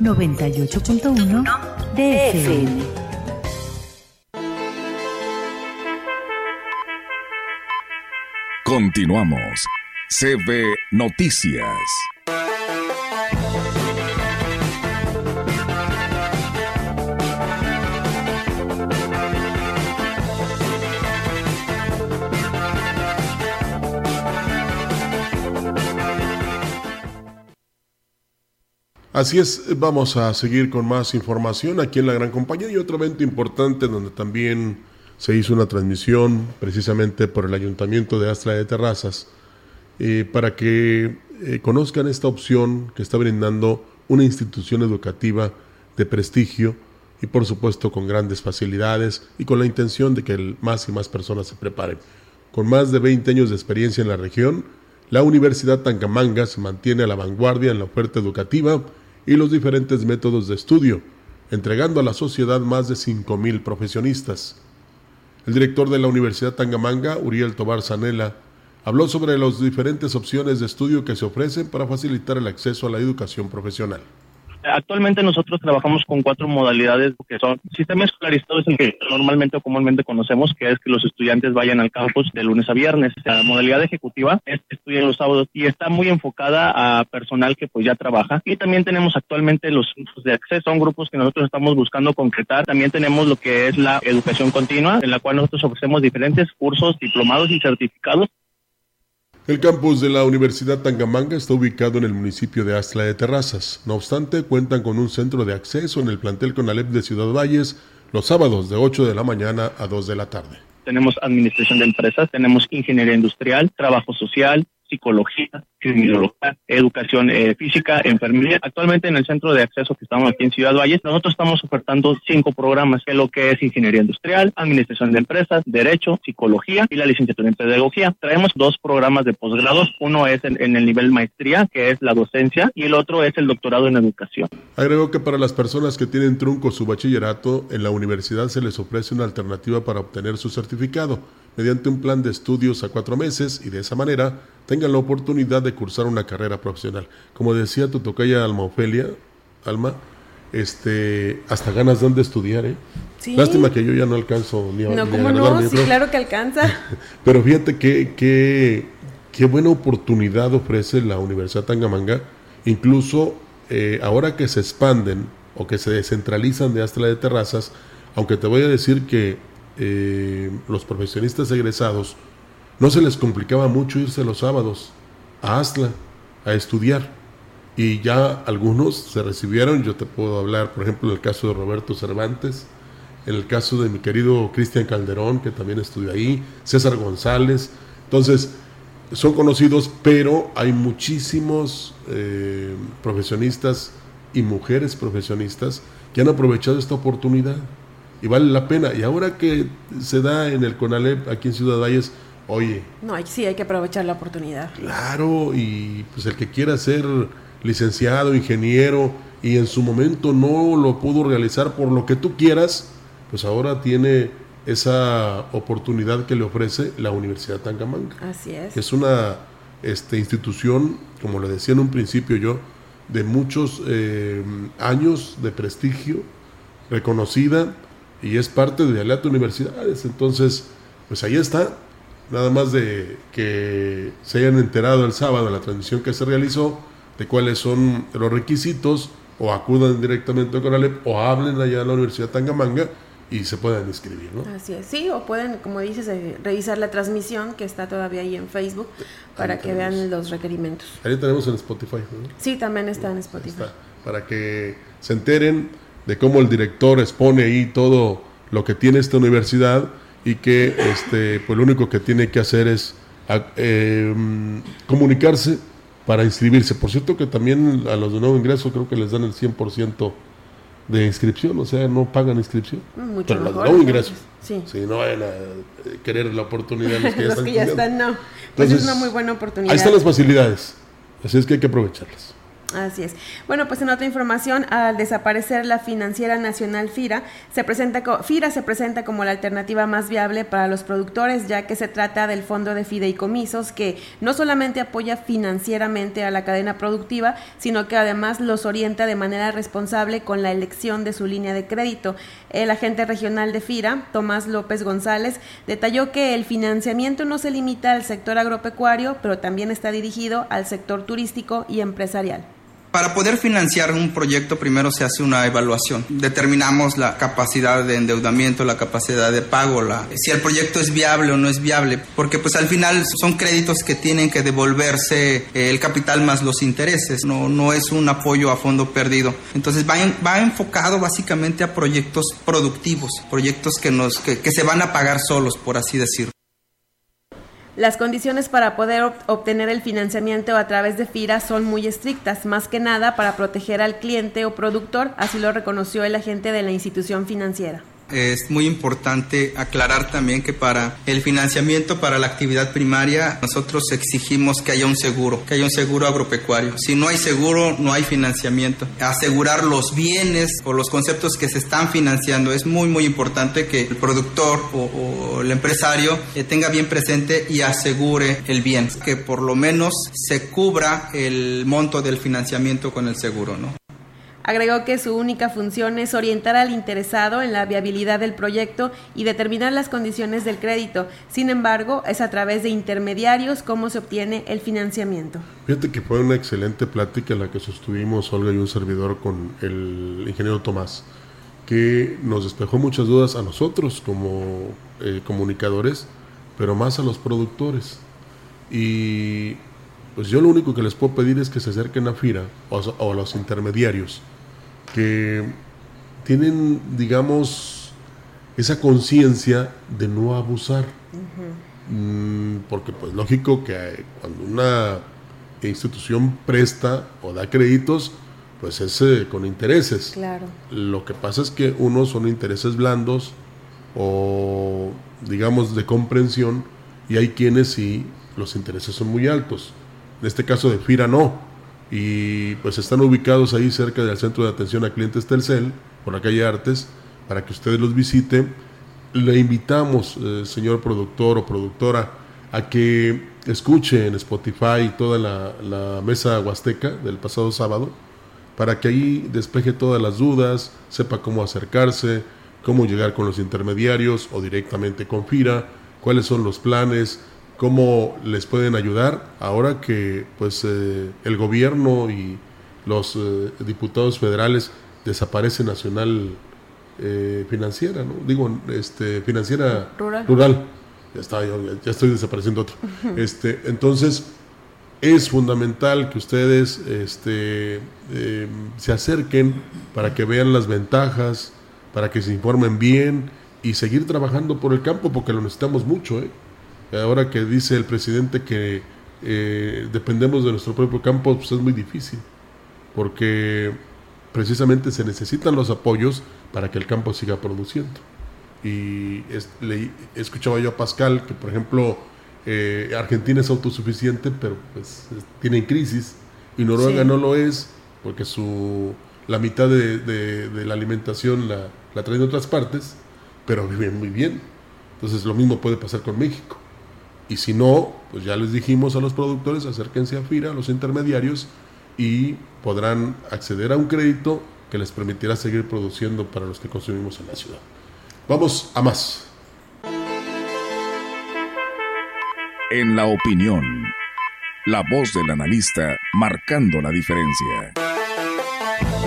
98.1 DFM. Continuamos. CB Noticias. Así es, vamos a seguir con más información aquí en la Gran Compañía y otro evento importante donde también se hizo una transmisión precisamente por el Ayuntamiento de Astra de Terrazas eh, para que eh, conozcan esta opción que está brindando una institución educativa de prestigio y por supuesto con grandes facilidades y con la intención de que más y más personas se preparen. Con más de 20 años de experiencia en la región, la Universidad Tangamanga se mantiene a la vanguardia en la oferta educativa y los diferentes métodos de estudio, entregando a la sociedad más de 5.000 profesionistas. El director de la Universidad Tangamanga, Uriel Tobar Zanella, habló sobre las diferentes opciones de estudio que se ofrecen para facilitar el acceso a la educación profesional. Actualmente nosotros trabajamos con cuatro modalidades que son sistema escolarizado es el que normalmente o comúnmente conocemos, que es que los estudiantes vayan al campus de lunes a viernes. La modalidad ejecutiva es que estudian los sábados y está muy enfocada a personal que pues ya trabaja. Y también tenemos actualmente los grupos de acceso, son grupos que nosotros estamos buscando concretar. También tenemos lo que es la educación continua, en la cual nosotros ofrecemos diferentes cursos, diplomados y certificados el campus de la Universidad Tangamanga está ubicado en el municipio de Astla de Terrazas. No obstante, cuentan con un centro de acceso en el plantel Conalep de Ciudad Valles los sábados de 8 de la mañana a 2 de la tarde. Tenemos administración de empresas, tenemos ingeniería industrial, trabajo social, psicología, criminología, educación eh, física, enfermería. Actualmente en el centro de acceso que estamos aquí en Ciudad Valles, nosotros estamos ofertando cinco programas, que es lo que es ingeniería industrial, administración de empresas, derecho, psicología y la licenciatura en pedagogía. Traemos dos programas de posgrados, uno es en, el nivel maestría, que es la docencia, y el otro es el doctorado en educación. Agrego que para las personas que tienen trunco su bachillerato, en la universidad se les ofrece una alternativa para obtener su certificado mediante un plan de estudios a cuatro meses y de esa manera tengan la oportunidad de cursar una carrera profesional. Como decía tu tocaya Alma Ofelia, Alma, este, hasta ganas dan de estudiar, ¿eh? Lástima que yo ya no alcanzo ni a No, ¿cómo no? Sí, claro que alcanza. <laughs> Pero fíjate que, que, qué buena oportunidad ofrece la Universidad Tangamanga, incluso eh, ahora que se expanden o que se descentralizan de Astra de Terrazas, aunque te voy a decir que eh, los profesionistas egresados no se les complicaba mucho irse los sábados a Astla a estudiar. Y ya algunos se recibieron, yo te puedo hablar, por ejemplo, en el caso de Roberto Cervantes, en el caso de mi querido Cristian Calderón, que también estudió ahí, César González. Entonces, son conocidos, pero hay muchísimos eh, profesionistas y mujeres profesionistas que han aprovechado esta oportunidad y vale la pena. Y ahora que se da en el CONALEP aquí en Ciudad Valles, oye. No, sí, hay que aprovechar la oportunidad. Claro, y pues el que quiera ser licenciado, ingeniero, y en su momento no lo pudo realizar por lo que tú quieras, pues ahora tiene esa oportunidad que le ofrece la Universidad Tangamanga. Así es. Es una este, institución, como le decía en un principio yo, de muchos eh, años de prestigio, reconocida y es parte de Aleta Universidades. Entonces, pues ahí está. Nada más de que se hayan enterado el sábado de la transmisión que se realizó, de cuáles son los requisitos, o acudan directamente con Alep, o hablen allá a la Universidad Tangamanga y se puedan inscribir, ¿no? Así es, sí, o pueden, como dices, eh, revisar la transmisión que está todavía ahí en Facebook para que vean los requerimientos. Ahí tenemos en Spotify, ¿no? Sí, también está en Spotify. para que se enteren de cómo el director expone ahí todo lo que tiene esta universidad y que este, pues lo único que tiene que hacer es eh, comunicarse para inscribirse. Por cierto que también a los de nuevo ingreso creo que les dan el 100% de inscripción, o sea, no pagan inscripción. Mm, mucho pero mejor, los de nuevo ingreso. Sí. Si no vayan a querer la oportunidad los que ya <laughs> los están. que ya están, no. Pues es una muy buena oportunidad. Ahí están las facilidades, así es que hay que aprovecharlas. Así es. Bueno, pues en otra información, al desaparecer la financiera nacional FIRA, se presenta FIRA se presenta como la alternativa más viable para los productores, ya que se trata del fondo de fideicomisos que no solamente apoya financieramente a la cadena productiva, sino que además los orienta de manera responsable con la elección de su línea de crédito. El agente regional de FIRA, Tomás López González, detalló que el financiamiento no se limita al sector agropecuario, pero también está dirigido al sector turístico y empresarial. Para poder financiar un proyecto primero se hace una evaluación. Determinamos la capacidad de endeudamiento, la capacidad de pago, si el proyecto es viable o no es viable, porque pues al final son créditos que tienen que devolverse eh, el capital más los intereses, no, no es un apoyo a fondo perdido. Entonces va, va enfocado básicamente a proyectos productivos, proyectos que, nos, que, que se van a pagar solos, por así decirlo. Las condiciones para poder obtener el financiamiento a través de FIRA son muy estrictas, más que nada para proteger al cliente o productor, así lo reconoció el agente de la institución financiera. Es muy importante aclarar también que para el financiamiento para la actividad primaria nosotros exigimos que haya un seguro, que haya un seguro agropecuario. Si no hay seguro, no hay financiamiento. Asegurar los bienes o los conceptos que se están financiando es muy muy importante que el productor o, el empresario eh, tenga bien presente y asegure el bien, que por lo menos se cubra el monto del financiamiento con el seguro, ¿no? Agregó que su única función es orientar al interesado en la viabilidad del proyecto y determinar las condiciones del crédito. Sin embargo, es a través de intermediarios cómo se obtiene el financiamiento. Fíjate que fue una excelente plática la que sostuvimos Olga y un servidor con el ingeniero Tomás, que nos despejó muchas dudas a nosotros como eh, comunicadores, pero más a los productores. Y pues yo lo único que les puedo pedir es que se acerquen a FIRA o a los intermediarios que tienen, digamos, esa conciencia de no abusar. Mm, porque pues lógico que cuando una institución presta o da créditos, pues es eh, con intereses. Claro. Lo que pasa es que unos son intereses blandos o digamos de comprensión y hay quienes sí los intereses son muy altos. En este caso de FIRA no y pues están ubicados ahí cerca del centro de atención a clientes Telcel, por la calle Artes, para que ustedes los visiten. Le invitamos, eh, señor productor o productora, a que escuche en Spotify toda la, la, mesa huasteca del pasado sábado, para que ahí despeje todas las dudas, sepa cómo acercarse, cómo llegar con los intermediarios o directamente con FIRA, cuáles son los planes, cómo les pueden ayudar ahora que pues eh, el gobierno y los eh, diputados federales desaparece Nacional eh, Financiera, ¿no? Digo, este, financiera rural. Ya, está, ya, estoy desapareciendo otro. <laughs> este, entonces, es fundamental que ustedes este, se acerquen para que vean las ventajas, para que se informen bien y seguir trabajando por el campo porque lo necesitamos mucho, ¿eh? Ahora que dice el presidente que eh, dependemos de nuestro propio campo, pues es muy difícil, porque precisamente se necesitan los apoyos para que el campo siga produciendo. Y le, escuchaba yo a Pascal que, por ejemplo, eh, Argentina es autosuficiente, pero pues tiene crisis, y Noruega no lo es, porque su, la mitad de, la alimentación la, la traen de otras partes, pero viven muy bien. Entonces lo mismo puede pasar con México Y si no, pues ya les dijimos a los productores, acérquense a FIRA, a los intermediarios, y podrán acceder a un crédito que les permitirá seguir produciendo para los que consumimos en la ciudad. Vamos a más. En la opinión, la voz del analista marcando la diferencia.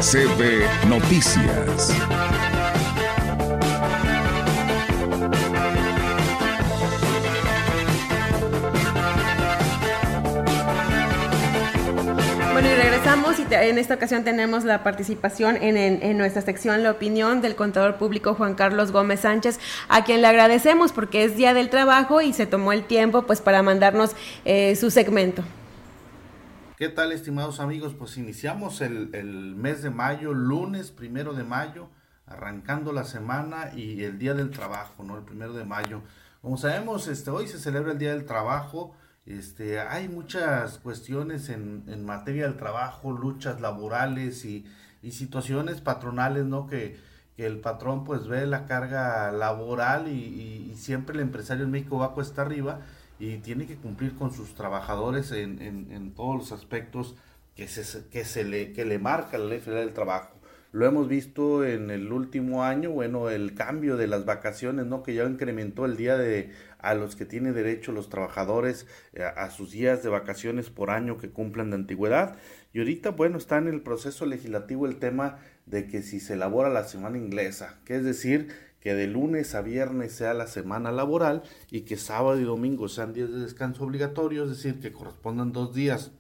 CB Noticias. Bueno, y regresamos y en esta ocasión tenemos la participación en, en, nuestra sección La opinión del contador público Juan Carlos Gómez Sánchez, a quien le agradecemos porque es Día del Trabajo y se tomó el tiempo pues para mandarnos eh, su segmento. ¿Qué tal, estimados amigos? Pues iniciamos el, el mes de mayo, lunes primero de mayo, arrancando la semana y el Día del Trabajo, ¿no? El primero de mayo. Como sabemos, este, hoy se celebra el Día del Trabajo. Este, hay muchas cuestiones en, en materia del trabajo, luchas laborales y, y situaciones patronales, ¿no? Que, el patrón pues ve la carga laboral y, siempre el empresario en México va cuesta arriba y tiene que cumplir con sus trabajadores en, en, en todos los aspectos que se, que se le, que le marca la ley federal del trabajo. Lo hemos visto en el último año, bueno, el cambio de las vacaciones, ¿no? Que ya incrementó el día de a los que tienen derecho los trabajadores a, a sus días de vacaciones por año que cumplan de antigüedad. Y ahorita, bueno, está en el proceso legislativo el tema de que si se elabora la semana inglesa, que es decir, que de lunes a viernes sea la semana laboral y que sábado y domingo sean días de descanso obligatorio, es decir, que correspondan dos días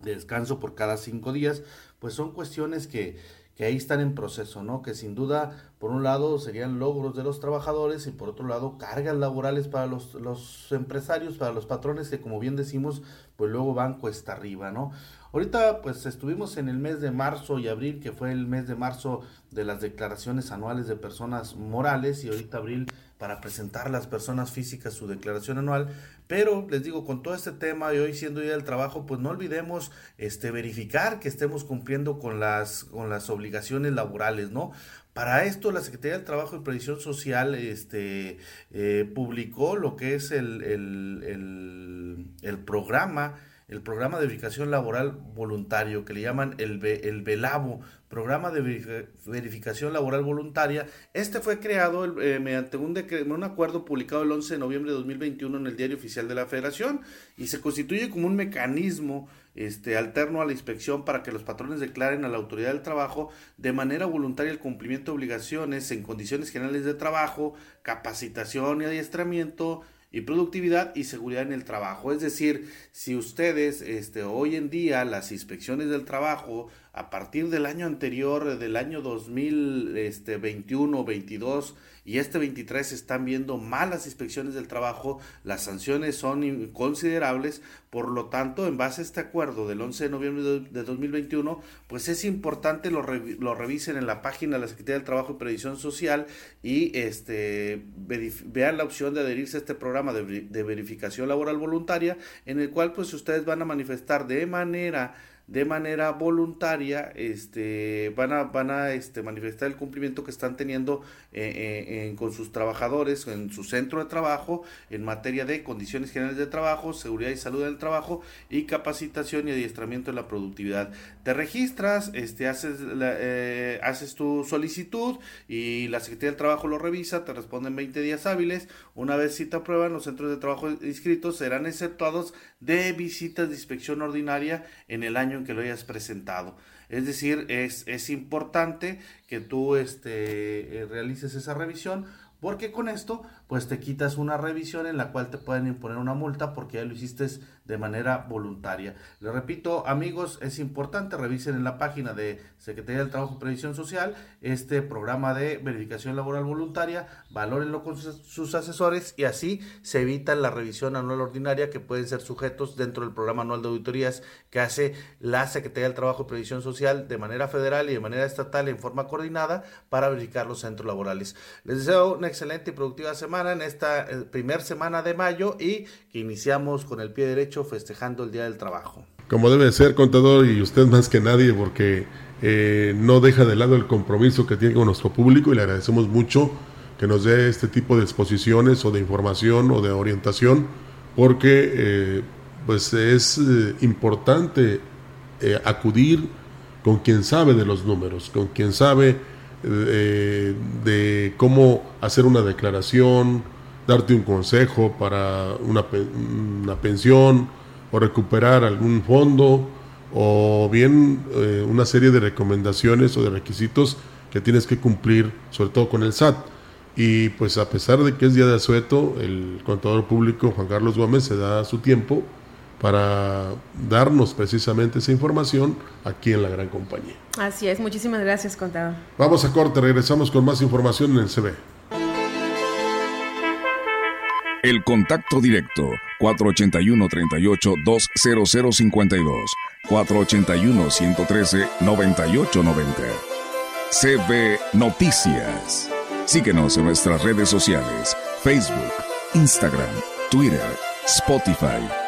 de descanso por cada cinco días, pues son cuestiones que, que ahí están en proceso, ¿no? Que sin duda, por un lado, serían logros de los trabajadores y por otro lado, cargas laborales para los, los empresarios, para los patrones que, como bien decimos, pues luego van cuesta arriba, ¿no? Ahorita, pues estuvimos en el mes de marzo y abril, que fue el mes de marzo de las declaraciones anuales de personas morales, y ahorita abril para presentar a las personas físicas su declaración anual. Pero les digo, con todo este tema y hoy siendo día del trabajo, pues no olvidemos este, verificar que estemos cumpliendo con las, con las obligaciones laborales, ¿no? Para esto, la Secretaría del Trabajo y Previsión Social este, eh, publicó lo que es el, el, el, el programa el programa de verificación laboral voluntario que le llaman el, el VELABO, programa de verificación laboral voluntaria. Este fue creado eh, mediante un, un, acuerdo publicado el 11 de noviembre de 2021 en el Diario Oficial de la Federación y se constituye como un mecanismo este, alterno a la inspección para que los patrones declaren a la autoridad del trabajo de manera voluntaria el cumplimiento de obligaciones en condiciones generales de trabajo, capacitación y adiestramiento, y productividad y seguridad en el trabajo. Es decir, si ustedes este, hoy en día las inspecciones del trabajo a partir del año anterior, del año 2021, 22 y este 23 están viendo malas inspecciones del trabajo, las sanciones son considerables, por lo tanto, en base a este acuerdo del 11 de noviembre de 2021, pues es importante lo, lo revisen en la página de la Secretaría del Trabajo y Previsión Social y este, vean la opción de adherirse a este programa de, de verificación laboral voluntaria, en el cual pues ustedes van a manifestar de manera de manera voluntaria este, van a, van a este, manifestar el cumplimiento que están teniendo eh, eh, con sus trabajadores en su centro de trabajo en materia de condiciones generales de trabajo, seguridad y salud del trabajo y capacitación y adiestramiento en la productividad. Te registras, este, haces, la, eh, haces tu solicitud y la Secretaría del Trabajo lo revisa, te responden 20 días hábiles. Una vez si te aprueban, los centros de trabajo inscritos serán exceptuados de visitas de inspección ordinaria en el año en que lo hayas presentado. Es decir, es, es importante que tú este, realices esa revisión porque con esto pues te quitas una revisión en la cual te pueden imponer una multa porque ya lo hiciste de manera voluntaria. Le repito, amigos, es importante, revisen en la página de Secretaría del Trabajo y Previsión Social este programa de verificación laboral voluntaria, valórenlo con sus, sus asesores y así se evita la revisión anual ordinaria que pueden ser sujetos dentro del programa anual de auditorías que hace la Secretaría del Trabajo y Previsión Social de manera federal y de manera estatal en forma coordinada para verificar los centros laborales. Les deseo una excelente y productiva semana en esta eh, primera semana de mayo y que iniciamos con el pie derecho festejando el Día del Trabajo. Como debe ser, contador, y usted más que nadie, porque eh, no deja de lado el compromiso que tiene con nuestro público y le agradecemos mucho que nos dé este tipo de exposiciones o de información o de orientación porque eh, pues es eh, importante eh, acudir con quien sabe de los números, con quien sabe de cómo hacer una declaración, darte un consejo para una, una pensión o recuperar algún fondo o bien una serie de recomendaciones o de requisitos que tienes que cumplir, sobre todo con el SAT. Y pues a pesar de que es día de asueto, el contador público Juan Carlos Gómez se da su tiempo para darnos precisamente esa información aquí en la gran compañía. Así es, muchísimas gracias, contador. Vamos a corte, regresamos con más información en el CB. El contacto directo 481 38 20052 481 113 9890 CB Noticias. Síguenos en nuestras redes sociales, Facebook, Instagram, Twitter, Spotify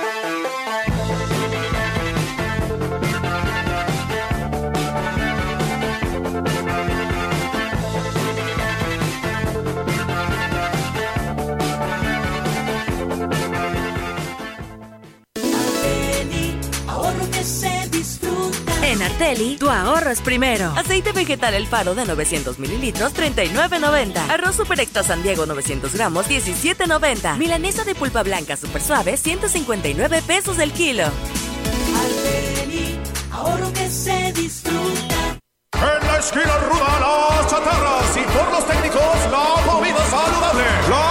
kilashuasteco.com. tu ahorro es primero. Aceite vegetal El Faro de 900 mililitros, 39.90. Arroz Super Extra San Diego 900 gramos, 17.90. Milanesa de pulpa blanca super suave, 159 pesos el kilo. ahorro que se disfruta. En la esquina ruda, las chatarras y por los técnicos, la comida saludable. La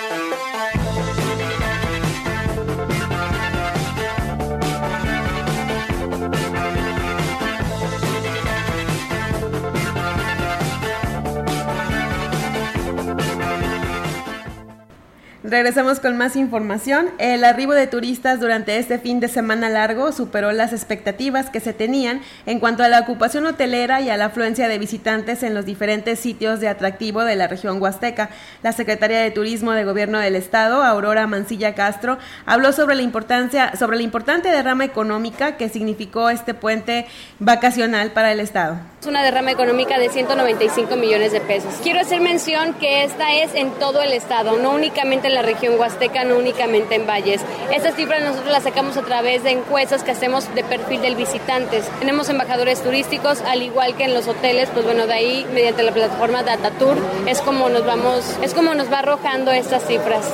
Regresamos con más información. El arribo de turistas durante este fin de semana largo superó las expectativas que se tenían en cuanto a la ocupación hotelera y a la afluencia de visitantes en los diferentes sitios de atractivo de la región huasteca. La secretaria de Turismo de Gobierno del Estado, Aurora Mancilla Castro, habló sobre la importancia, sobre la importante derrama económica que significó este puente vacacional para el Estado. Es una derrama económica de 195 millones de pesos. Quiero hacer mención que esta es en todo el Estado, no únicamente en la región huasteca, no únicamente en valles. Estas cifras nosotros las sacamos a través de encuestas que hacemos de perfil del visitantes. Tenemos embajadores turísticos, al igual que en los hoteles, pues bueno, de ahí mediante la plataforma DataTour es como nos vamos, es como nos va arrojando estas cifras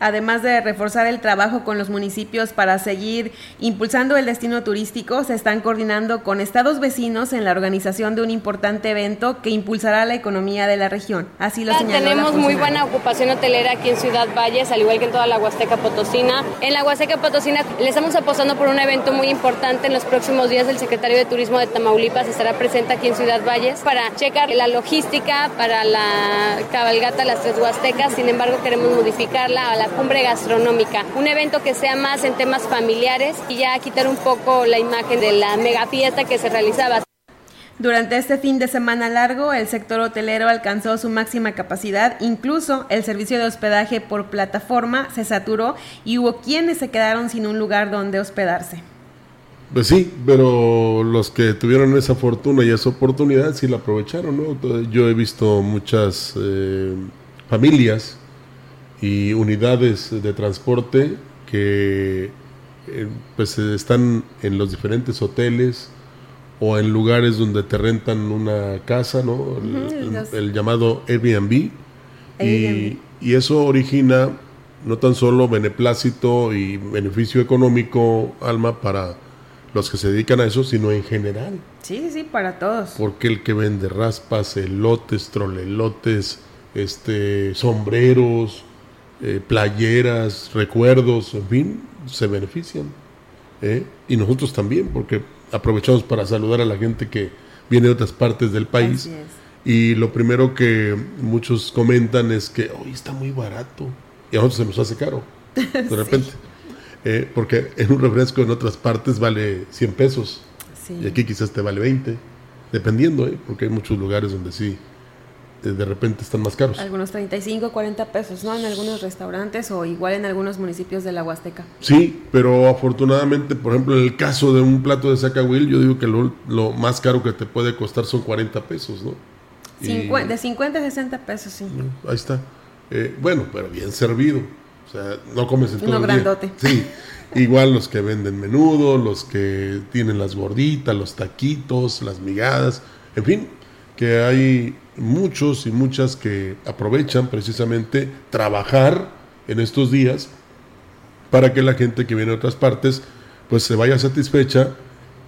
además de reforzar el trabajo con los municipios para seguir impulsando el destino turístico, se están coordinando con estados vecinos en la organización de un importante evento que impulsará la economía de la región. Así lo señaló Tenemos muy buena ocupación hotelera aquí en Ciudad Valles, al igual que en toda la Huasteca Potosina. En la Huasteca Potosina le estamos apostando por un evento muy importante en los próximos días. El secretario de Turismo de Tamaulipas estará presente aquí en Ciudad Valles para checar la logística para la cabalgata Las Tres Huastecas. Sin embargo, queremos modificarla a la cumbre gastronómica, un evento que sea más en temas familiares y ya quitar un poco la imagen de la mega fiesta que se realizaba. Durante este fin de semana largo, el sector hotelero alcanzó su máxima capacidad, incluso el servicio de hospedaje por plataforma se saturó y hubo quienes se quedaron sin un lugar donde hospedarse. Pues sí, pero los que tuvieron esa fortuna y esa oportunidad sí la aprovecharon, ¿no? Yo he visto muchas eh, familias y unidades de transporte que eh, pues están en los diferentes hoteles o en lugares donde te rentan una casa, ¿no? El, llamado Airbnb. Y, y, eso origina no tan solo beneplácito y beneficio económico, Alma, para los que se dedican a eso, sino en general. Sí, sí, para todos. Porque el que vende raspas, elotes, trolelotes, este, sombreros, eh, playeras, recuerdos, en fin, se benefician. ¿eh? Y nosotros también, porque aprovechamos para saludar a la gente que viene de otras partes del país. Y lo primero que muchos comentan es que hoy está muy barato y a nosotros se nos hace caro, <laughs> de repente. Eh, porque en un refresco en otras partes vale 100 pesos y aquí quizás te vale 20, dependiendo, ¿eh? porque hay muchos lugares donde sí de repente están más caros. Algunos 35, 40 pesos, ¿no? En algunos restaurantes o igual en algunos municipios de la Huasteca. Sí, pero afortunadamente, por ejemplo, en el caso de un plato de sacahuil, yo digo que lo, más caro que te puede costar son 40 pesos, ¿no? de 50 a 60 pesos, sí. Ahí está. Eh, bueno, pero bien servido. O sea, no comes en todo Uno grandote. Sí. Igual los que venden menudo, los que tienen las gorditas, los taquitos, las migadas, en fin, que hay muchos y muchas que aprovechan precisamente trabajar en estos días para que la gente que viene de otras partes pues se vaya satisfecha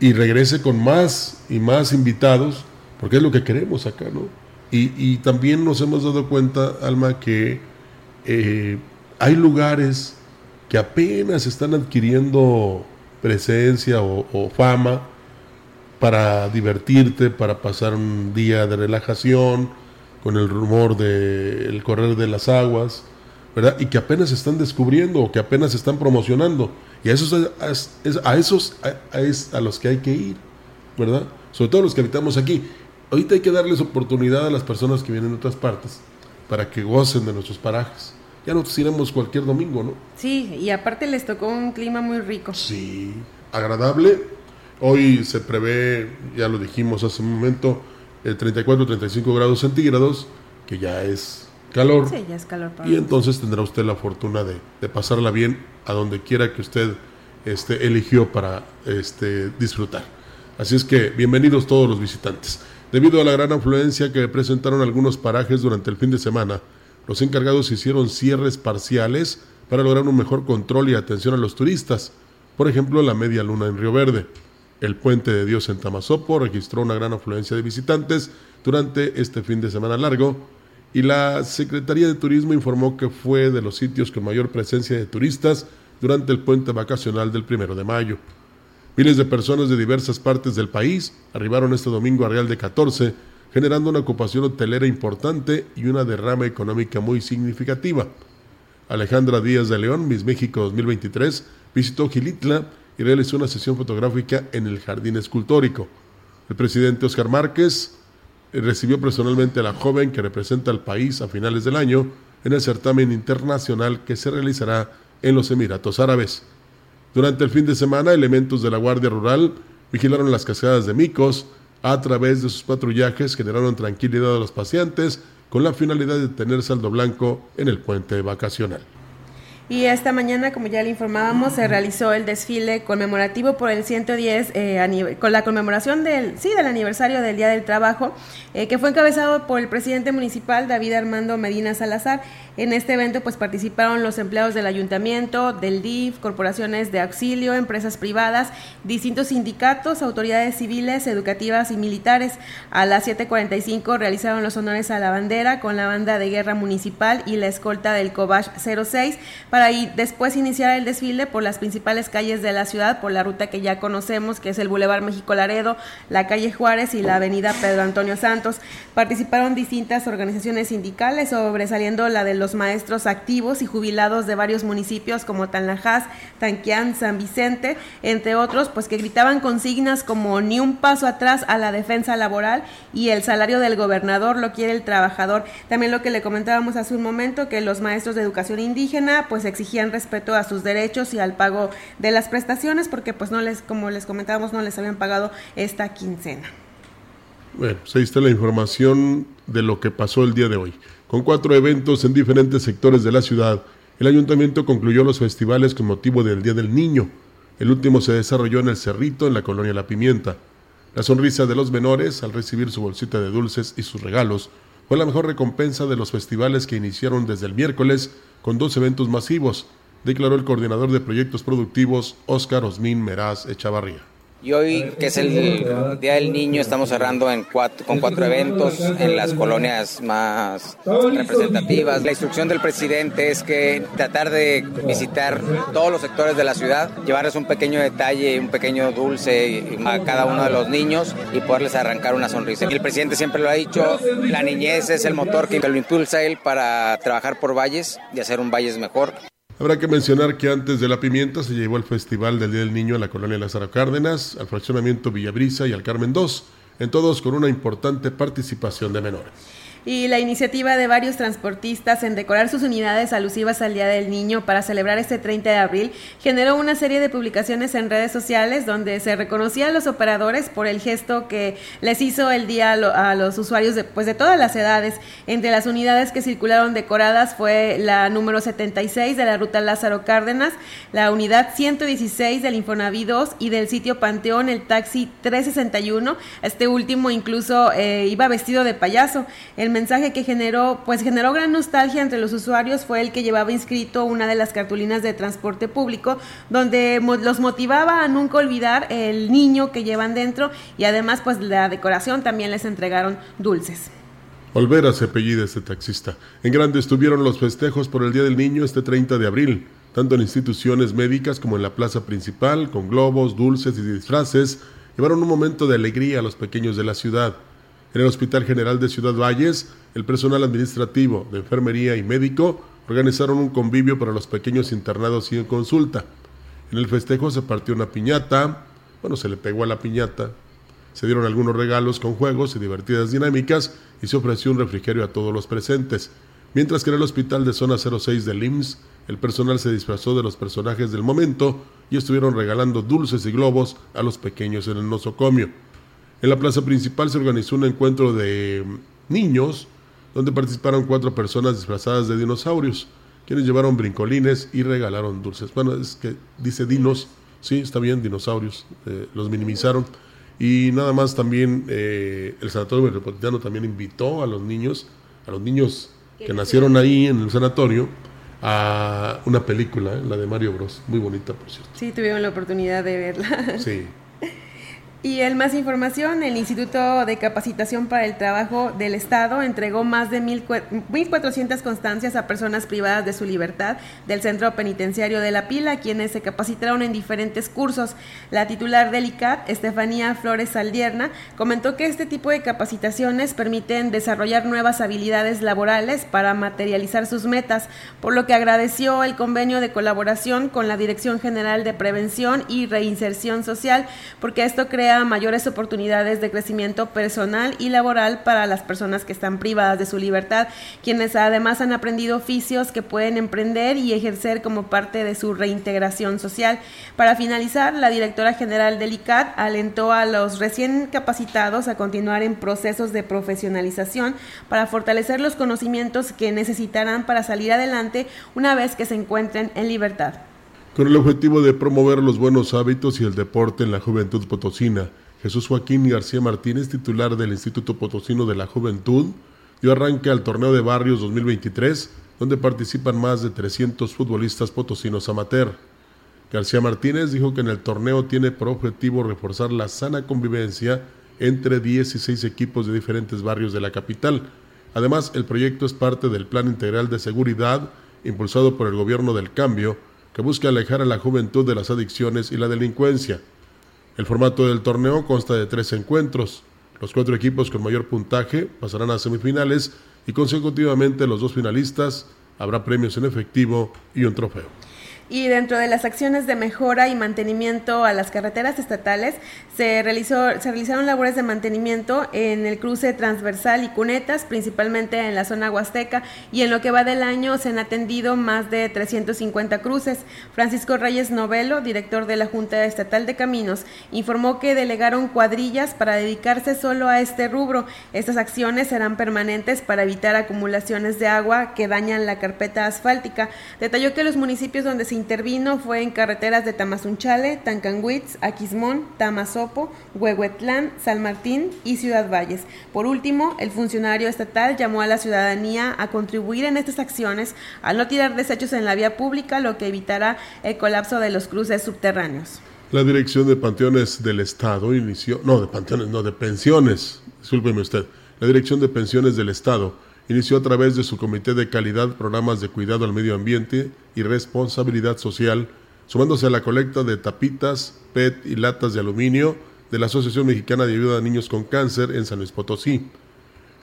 y regrese con más y más invitados, porque es lo que queremos acá, ¿no? Y, también nos hemos dado cuenta, Alma, que eh, hay lugares que apenas están adquiriendo presencia o, fama para divertirte, para pasar un día de relajación, con el rumor del correr de las aguas, ¿verdad? Y que apenas están descubriendo o que apenas están promocionando. Y a esos, a, esos a, a los que hay que ir, ¿verdad? Sobre todo los que habitamos aquí. Ahorita hay que darles oportunidad a las personas que vienen de otras partes para que gocen de nuestros parajes ya nos iremos cualquier domingo, ¿no? Sí, y aparte les tocó un clima muy rico. Sí, agradable. Hoy se prevé, ya lo dijimos hace un momento, 34, 35 grados centígrados, que ya es calor. Sí, ya es calor. y entonces tendrá usted la fortuna de, de, pasarla bien a donde quiera que usted este, eligió para este, disfrutar. Así es que bienvenidos todos los visitantes. Debido a la gran afluencia que presentaron algunos parajes durante el fin de semana, los encargados hicieron cierres parciales para lograr un mejor control y atención a los turistas. Por ejemplo, la Media Luna en Río Verde. El Puente de Dios en Tamazopo registró una gran afluencia de visitantes durante este fin de semana largo y la Secretaría de Turismo informó que fue de los sitios con mayor presencia de turistas durante el puente vacacional del primero de mayo. Miles de personas de diversas partes del país arribaron este domingo a Real de 14 generando una ocupación hotelera importante y una derrama económica muy significativa. Alejandra Díaz de León, Miss México 2023, visitó Gilitla y realizó una sesión fotográfica en el Jardín Escultórico. El presidente Oscar Márquez eh, recibió personalmente a la joven que representa al país a finales del año en el certamen internacional que se realizará en los Emiratos Árabes. Durante el fin de semana, elementos de la Guardia Rural vigilaron las cascadas de Micos, a través de sus patrullajes generaron tranquilidad a los pacientes con la finalidad de tener saldo blanco en el puente vacacional. Y esta mañana, como ya le informábamos, se realizó el desfile conmemorativo por el 110, eh, con la conmemoración del, sí, del aniversario del Día del Trabajo, eh, que fue encabezado por el presidente municipal David Armando Medina Salazar. En este evento pues participaron los empleados del ayuntamiento, del DIF, corporaciones de auxilio, empresas privadas, distintos sindicatos, autoridades civiles, educativas y militares. A las 7.45 realizaron los honores a la bandera con la banda de guerra municipal y la escolta del Cobach 06 para después iniciar el desfile por las principales calles de la ciudad, por la ruta que ya conocemos, que es el Boulevard México Laredo, la calle Juárez y la avenida Pedro Antonio Santos. Participaron distintas organizaciones sindicales, sobresaliendo la de los maestros activos y jubilados de varios municipios como Tanlajas, Tanquián, San Vicente, entre otros, pues que gritaban consignas como ni un paso atrás a la defensa laboral y el salario del gobernador lo quiere el trabajador. También lo que le comentábamos hace un momento, que los maestros de educación indígena pues exigían respeto a sus derechos y al pago de las prestaciones porque pues no les, como les comentábamos, no les habían pagado esta quincena. Bueno, pues ahí está la información de lo que pasó el día de hoy. Con cuatro eventos en diferentes sectores de la ciudad, el ayuntamiento concluyó los festivales con motivo del Día del Niño. El último se desarrolló en el Cerrito, en la colonia La Pimienta. La sonrisa de los menores al recibir su bolsita de dulces y sus regalos fue la mejor recompensa de los festivales que iniciaron desde el miércoles con dos eventos masivos, declaró el coordinador de proyectos productivos Óscar Osmin Meraz Echavarría. Y hoy, que es el Día del Niño, estamos cerrando en cuatro, con cuatro eventos en las colonias más representativas. La instrucción del presidente es que tratar de visitar todos los sectores de la ciudad, llevarles un pequeño detalle, un pequeño dulce a cada uno de los niños y poderles arrancar una sonrisa. Y el presidente siempre lo ha dicho, la niñez es el motor que lo impulsa él para trabajar por valles y hacer un valles mejor. Habrá que mencionar que antes de la pimienta se llevó el Festival del Día del Niño a la colonia Lázaro Cárdenas, al fraccionamiento Villabrisa y al Carmen II, en todos con una importante participación de menores y la iniciativa de varios transportistas en decorar sus unidades alusivas al Día del Niño para celebrar este 30 de abril generó una serie de publicaciones en redes sociales donde se reconocía a los operadores por el gesto que les hizo el día a, los usuarios de, pues de todas las edades. Entre las unidades que circularon decoradas fue la número 76 de la ruta Lázaro Cárdenas, la unidad 116 del Infonaví 2 y del sitio Panteón el taxi 361. Este último incluso eh, iba vestido de payaso. El mensaje que generó, pues generó gran nostalgia entre los usuarios fue el que llevaba inscrito una de las cartulinas de transporte público, donde los motivaba a nunca olvidar el niño que llevan dentro y además pues la decoración también les entregaron dulces. Olvera se apellida este taxista. En grande estuvieron los festejos por el Día del Niño este 30 de abril, tanto en instituciones médicas como en la plaza principal, con globos, dulces y disfraces, llevaron un momento de alegría a los pequeños de la ciudad. En el Hospital General de Ciudad Valles, el personal administrativo, de enfermería y médico organizaron un convivio para los pequeños internados y en consulta. En el festejo se partió una piñata, bueno, se le pegó a la piñata, se dieron algunos regalos con juegos y divertidas dinámicas y se ofreció un refrigerio a todos los presentes. Mientras que en el hospital de zona 06 del IMSS, el personal se disfrazó de los personajes del momento y estuvieron regalando dulces y globos a los pequeños en el nosocomio. En la plaza principal se organizó un encuentro de niños donde participaron cuatro personas disfrazadas de dinosaurios, quienes llevaron brincolines y regalaron dulces. Bueno, es que dice dinos, sí, está bien, dinosaurios, eh, los minimizaron. Y nada más también eh, el Sanatorio Metropolitano también invitó a los niños, a los niños que nacieron ahí en el sanatorio, a una película, eh, la de Mario Bros. Muy bonita, por cierto. Sí, tuvieron la oportunidad de verla. Sí. Y en más información, el Instituto de Capacitación para el Trabajo del Estado entregó más de 1.400 constancias a personas privadas de su libertad del Centro Penitenciario de La Pila, quienes se capacitaron en diferentes cursos. La titular del ICAT, Estefanía Flores Saldierna, comentó que este tipo de capacitaciones permiten desarrollar nuevas habilidades laborales para materializar sus metas, por lo que agradeció el convenio de colaboración con la Dirección General de Prevención y Reinserción Social, porque esto crea mayores oportunidades de crecimiento personal y laboral para las personas que están privadas de su libertad, quienes además han aprendido oficios que pueden emprender y ejercer como parte de su reintegración social. Para finalizar, la directora general del ICAT alentó a los recién capacitados a continuar en procesos de profesionalización para fortalecer los conocimientos que necesitarán para salir adelante una vez que se encuentren en libertad con el objetivo de promover los buenos hábitos y el deporte en la juventud potosina. Jesús Joaquín García Martínez, titular del Instituto Potosino de la Juventud, dio arranque al torneo de barrios 2023, donde participan más de 300 futbolistas potosinos amateur. García Martínez dijo que en el torneo tiene por objetivo reforzar la sana convivencia entre 16 equipos de diferentes barrios de la capital. Además, el proyecto es parte del Plan Integral de Seguridad impulsado por el Gobierno del Cambio, que busca alejar a la juventud de las adicciones y la delincuencia. El formato del torneo consta de tres encuentros. Los cuatro equipos con mayor puntaje pasarán a semifinales y consecutivamente los dos finalistas habrá premios en efectivo y un trofeo y dentro de las acciones de mejora y mantenimiento a las carreteras estatales se, realizó, se realizaron labores de mantenimiento en el cruce transversal y cunetas, principalmente en la zona huasteca, y en lo que va del año se han atendido más de 350 cruces. Francisco Reyes Novelo, director de la Junta Estatal de Caminos, informó que delegaron cuadrillas para dedicarse solo a este rubro. Estas acciones serán permanentes para evitar acumulaciones de agua que dañan la carpeta asfáltica. Detalló que los municipios donde se intervino fue en carreteras de Tamazunchale, Tancanguitz, Aquismón, Tamazopo, Huehuetlán, San Martín y Ciudad Valles. Por último, el funcionario estatal llamó a la ciudadanía a contribuir en estas acciones al no tirar desechos en la vía pública, lo que evitará el colapso de los cruces subterráneos. La Dirección de Panteones del Estado inició, no, de panteones, no, de pensiones, discúlpeme usted, la Dirección de Pensiones del Estado inició a través de su Comité de Calidad programas de cuidado al medio ambiente y responsabilidad social, sumándose a la colecta de tapitas, PET y latas de aluminio de la Asociación Mexicana de Ayuda a Niños con Cáncer en San Luis Potosí.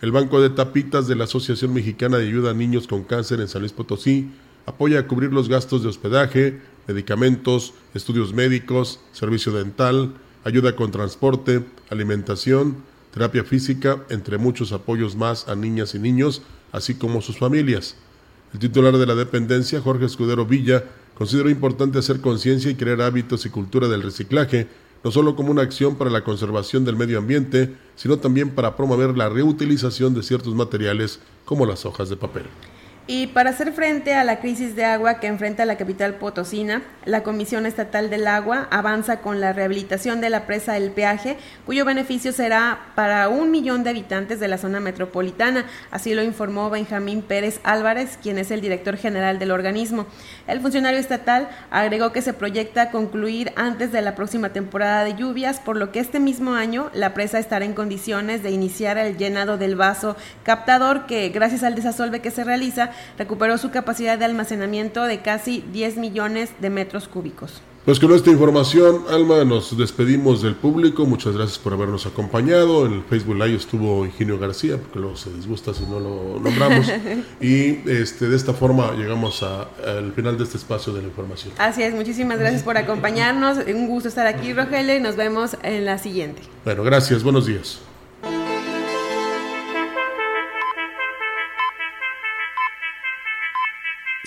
El Banco de Tapitas de la Asociación Mexicana de Ayuda a Niños con Cáncer en San Luis Potosí apoya a cubrir los gastos de hospedaje, medicamentos, estudios médicos, servicio dental, ayuda con transporte, alimentación, terapia física, entre muchos apoyos más a niñas y niños, así como sus familias. El titular de la dependencia, Jorge Escudero Villa, consideró importante hacer conciencia y crear hábitos y cultura del reciclaje, no solo como una acción para la conservación del medio ambiente, sino también para promover la reutilización de ciertos materiales como las hojas de papel. Y para hacer frente a la crisis de agua que enfrenta la capital potosina, la Comisión Estatal del Agua avanza con la rehabilitación de la presa del peaje, cuyo beneficio será para un millón de habitantes de la zona metropolitana. Así lo informó Benjamín Pérez Álvarez, quien es el director general del organismo. El funcionario estatal agregó que se proyecta concluir antes de la próxima temporada de lluvias, por lo que este mismo año la presa estará en condiciones de iniciar el llenado del vaso captador que, gracias al desasolve que se realiza, recuperó su capacidad de almacenamiento de casi 10 millones de metros cúbicos. Pues con esta información, Alma, nos despedimos del público. Muchas gracias por habernos acompañado. En el Facebook Live estuvo Ingenio García, porque luego se disgusta si no lo nombramos. <laughs> y este, de esta forma llegamos al final de este espacio de la información. Así es, muchísimas gracias por acompañarnos. Un gusto estar aquí, Rogelio, y nos vemos en la siguiente. Bueno, gracias. Buenos días.